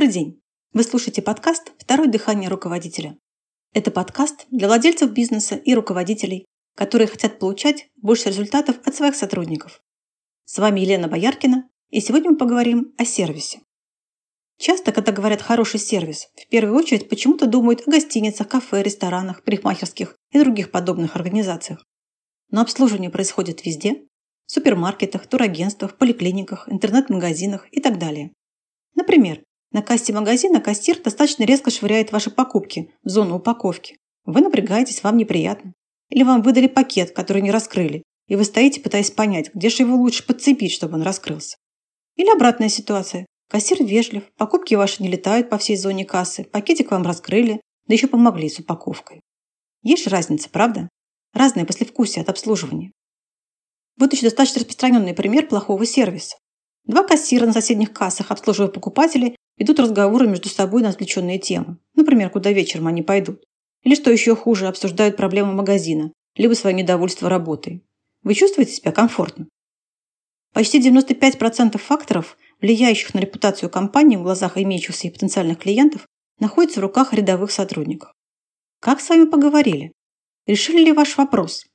Добрый день! Вы слушаете подкаст «Второе дыхание руководителя». Это подкаст для владельцев бизнеса и руководителей, которые хотят получать больше результатов от своих сотрудников. С вами Елена Бояркина, и сегодня мы поговорим о сервисе. Часто, когда говорят «хороший сервис», в первую очередь почему-то думают о гостиницах, кафе, ресторанах, парикмахерских и других подобных организациях. Но обслуживание происходит везде – в супермаркетах, турагентствах, поликлиниках, интернет-магазинах и так далее. Например, на кассе магазина кассир достаточно резко швыряет ваши покупки в зону упаковки. Вы напрягаетесь, вам неприятно. Или вам выдали пакет, который не раскрыли, и вы стоите, пытаясь понять, где же его лучше подцепить, чтобы он раскрылся. Или обратная ситуация. Кассир вежлив, покупки ваши не летают по всей зоне кассы, пакетик вам раскрыли, да еще помогли с упаковкой. Есть же разница, правда? Разное послевкусие от обслуживания. Вот еще достаточно распространенный пример плохого сервиса. Два кассира на соседних кассах, обслуживая покупателей, ведут разговоры между собой на отвлеченные темы. Например, куда вечером они пойдут. Или, что еще хуже, обсуждают проблемы магазина, либо свое недовольство работой. Вы чувствуете себя комфортно? Почти 95% факторов, влияющих на репутацию компании в глазах имеющихся и потенциальных клиентов, находятся в руках рядовых сотрудников. Как с вами поговорили? Решили ли ваш вопрос?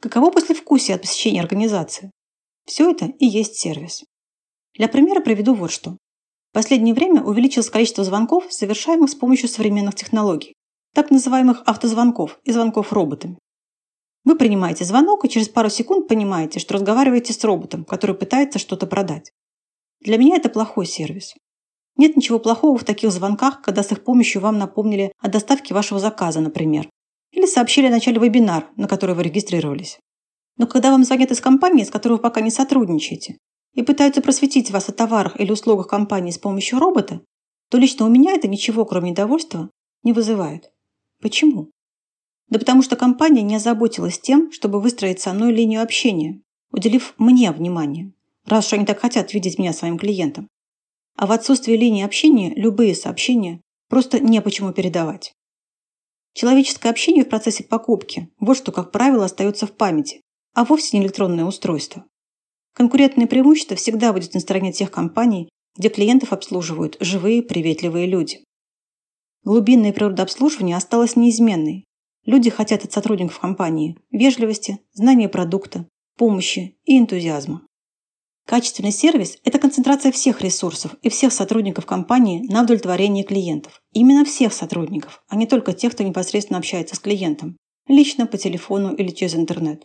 Каково послевкусие от посещения организации? Все это и есть сервис. Для примера приведу вот что. Последнее время увеличилось количество звонков, совершаемых с помощью современных технологий, так называемых автозвонков и звонков роботами. Вы принимаете звонок и через пару секунд понимаете, что разговариваете с роботом, который пытается что-то продать. Для меня это плохой сервис. Нет ничего плохого в таких звонках, когда с их помощью вам напомнили о доставке вашего заказа, например, или сообщили о начале вебинар, на который вы регистрировались. Но когда вам звонят из компании, с которой вы пока не сотрудничаете, и пытаются просветить вас о товарах или услугах компании с помощью робота, то лично у меня это ничего, кроме недовольства, не вызывает. Почему? Да потому что компания не озаботилась тем, чтобы выстроить со мной линию общения, уделив мне внимание, раз уж они так хотят видеть меня своим клиентом. А в отсутствии линии общения любые сообщения просто не почему передавать. Человеческое общение в процессе покупки – вот что, как правило, остается в памяти, а вовсе не электронное устройство. Конкурентное преимущество всегда будет на стороне тех компаний, где клиентов обслуживают живые, приветливые люди. Глубинная природа обслуживания осталась неизменной. Люди хотят от сотрудников компании вежливости, знания продукта, помощи и энтузиазма. Качественный сервис – это концентрация всех ресурсов и всех сотрудников компании на удовлетворение клиентов. Именно всех сотрудников, а не только тех, кто непосредственно общается с клиентом. Лично, по телефону или через интернет.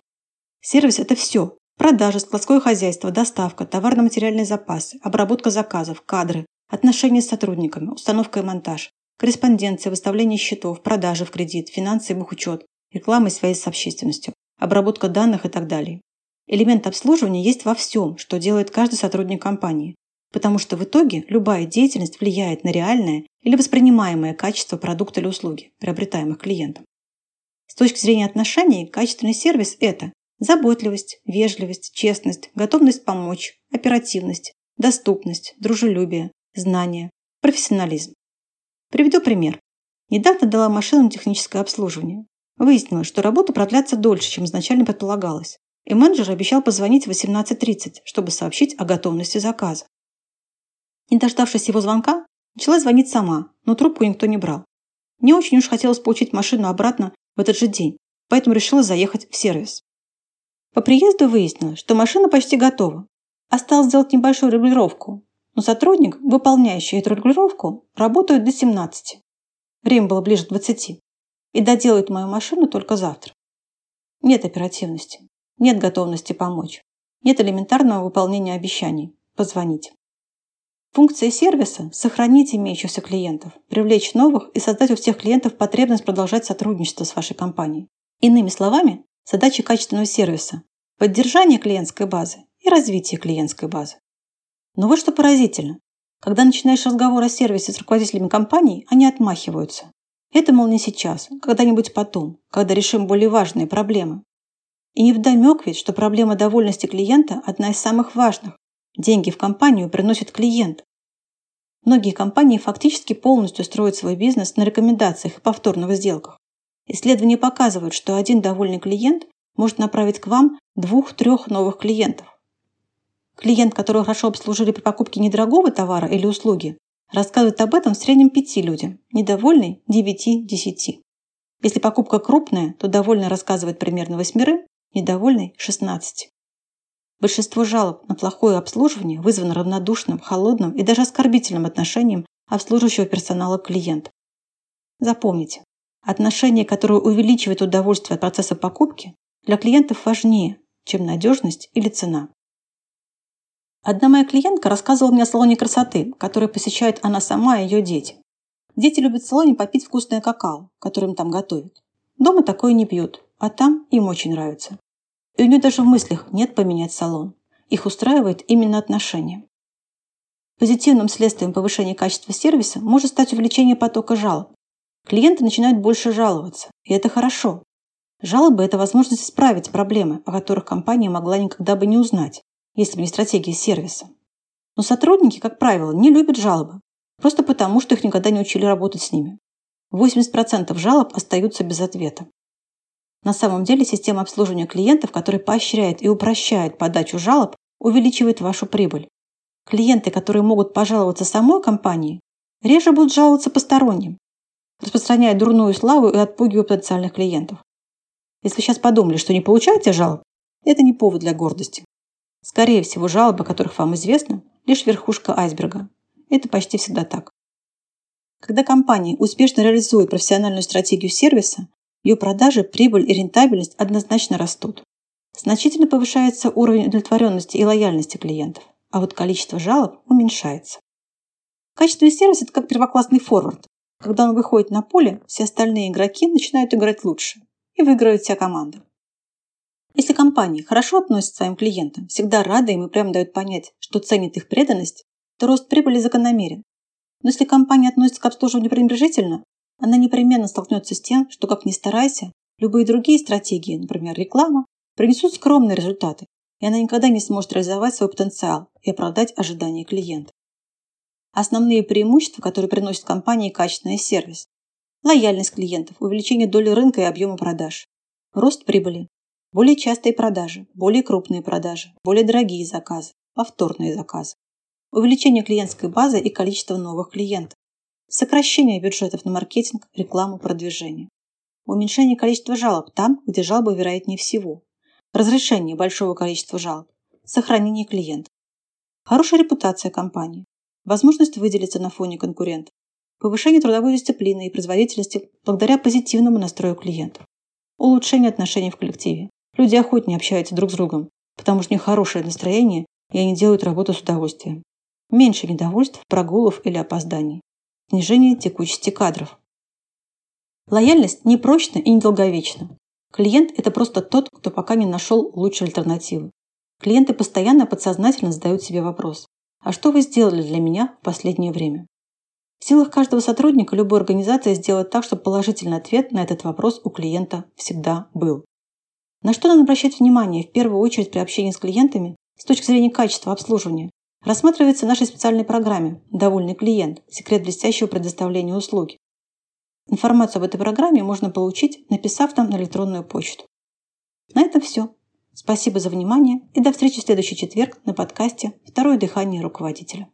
Сервис – это все, Продажи, складское хозяйство, доставка, товарно-материальные запасы, обработка заказов, кадры, отношения с сотрудниками, установка и монтаж, корреспонденция, выставление счетов, продажи в кредит, финансы и бухучет, реклама и связи с общественностью, обработка данных и так далее. Элемент обслуживания есть во всем, что делает каждый сотрудник компании, потому что в итоге любая деятельность влияет на реальное или воспринимаемое качество продукта или услуги, приобретаемых клиентом. С точки зрения отношений, качественный сервис – это Заботливость, вежливость, честность, готовность помочь, оперативность, доступность, дружелюбие, знания, профессионализм. Приведу пример. Недавно дала машину техническое обслуживание. Выяснилось, что работа продлятся дольше, чем изначально предполагалось. И менеджер обещал позвонить в 18.30, чтобы сообщить о готовности заказа. Не дождавшись его звонка, начала звонить сама, но трубку никто не брал. Не очень уж хотелось получить машину обратно в этот же день, поэтому решила заехать в сервис. По приезду выяснилось, что машина почти готова. Осталось сделать небольшую регулировку, но сотрудник, выполняющий эту регулировку, работает до 17. Время было ближе к 20. И доделает мою машину только завтра. Нет оперативности. Нет готовности помочь. Нет элементарного выполнения обещаний. Позвонить. Функция сервиса – сохранить имеющихся клиентов, привлечь новых и создать у всех клиентов потребность продолжать сотрудничество с вашей компанией. Иными словами, задачи качественного сервиса – поддержание клиентской базы и развитие клиентской базы. Но вот что поразительно. Когда начинаешь разговор о сервисе с руководителями компаний, они отмахиваются. Это, мол, не сейчас, когда-нибудь потом, когда решим более важные проблемы. И не вдомек ведь, что проблема довольности клиента – одна из самых важных. Деньги в компанию приносит клиент. Многие компании фактически полностью строят свой бизнес на рекомендациях и повторных сделках. Исследования показывают, что один довольный клиент может направить к вам двух-трех новых клиентов. Клиент, которого хорошо обслужили при покупке недорогого товара или услуги, рассказывает об этом в среднем пяти людям, недовольный – 9-10. Если покупка крупная, то довольный рассказывает примерно восьмерым, недовольный – 16. Большинство жалоб на плохое обслуживание вызвано равнодушным, холодным и даже оскорбительным отношением обслуживающего персонала к клиенту. Запомните, отношение, которое увеличивает удовольствие от процесса покупки, для клиентов важнее, чем надежность или цена. Одна моя клиентка рассказывала мне о салоне красоты, который посещает она сама и ее дети. Дети любят в салоне попить вкусное какао, которое им там готовят. Дома такое не пьют, а там им очень нравится. И у нее даже в мыслях нет поменять салон. Их устраивает именно отношения. Позитивным следствием повышения качества сервиса может стать увеличение потока жалоб. Клиенты начинают больше жаловаться, и это хорошо. Жалобы – это возможность исправить проблемы, о которых компания могла никогда бы не узнать, если бы не стратегия сервиса. Но сотрудники, как правило, не любят жалобы, просто потому, что их никогда не учили работать с ними. 80% жалоб остаются без ответа. На самом деле система обслуживания клиентов, которая поощряет и упрощает подачу жалоб, увеличивает вашу прибыль. Клиенты, которые могут пожаловаться самой компании, реже будут жаловаться посторонним, распространяя дурную славу и отпугивая потенциальных клиентов. Если вы сейчас подумали, что не получаете жалоб, это не повод для гордости. Скорее всего, жалобы, о которых вам известно, лишь верхушка айсберга. Это почти всегда так. Когда компания успешно реализует профессиональную стратегию сервиса, ее продажи, прибыль и рентабельность однозначно растут. Значительно повышается уровень удовлетворенности и лояльности клиентов, а вот количество жалоб уменьшается. Качественный сервис – это как первоклассный форвард. Когда он выходит на поле, все остальные игроки начинают играть лучше, и выигрывает вся команда. Если компания хорошо относится к своим клиентам, всегда рада им и прямо дает понять, что ценит их преданность, то рост прибыли закономерен. Но если компания относится к обслуживанию пренебрежительно, она непременно столкнется с тем, что, как ни старайся, любые другие стратегии, например, реклама, принесут скромные результаты, и она никогда не сможет реализовать свой потенциал и оправдать ожидания клиента. Основные преимущества, которые приносит компании качественный сервис. Лояльность клиентов, увеличение доли рынка и объема продаж. Рост прибыли, более частые продажи, более крупные продажи, более дорогие заказы, повторные заказы. Увеличение клиентской базы и количества новых клиентов. Сокращение бюджетов на маркетинг, рекламу, продвижение. Уменьшение количества жалоб там, где жалобы вероятнее всего. Разрешение большого количества жалоб. Сохранение клиентов. Хорошая репутация компании. Возможность выделиться на фоне конкурентов. Повышение трудовой дисциплины и производительности благодаря позитивному настрою клиентов. Улучшение отношений в коллективе. Люди охотнее общаются друг с другом, потому что у них хорошее настроение, и они делают работу с удовольствием. Меньше недовольств, прогулов или опозданий. Снижение текучести кадров. Лояльность не прочна и недолговечна. Клиент – это просто тот, кто пока не нашел лучшей альтернативы. Клиенты постоянно подсознательно задают себе вопрос «А что вы сделали для меня в последнее время?» В силах каждого сотрудника любой организации сделать так, чтобы положительный ответ на этот вопрос у клиента всегда был. На что надо обращать внимание в первую очередь при общении с клиентами с точки зрения качества обслуживания? Рассматривается в нашей специальной программе «Довольный клиент. Секрет блестящего предоставления услуги». Информацию об этой программе можно получить, написав нам на электронную почту. На этом все. Спасибо за внимание и до встречи в следующий четверг на подкасте «Второе дыхание руководителя».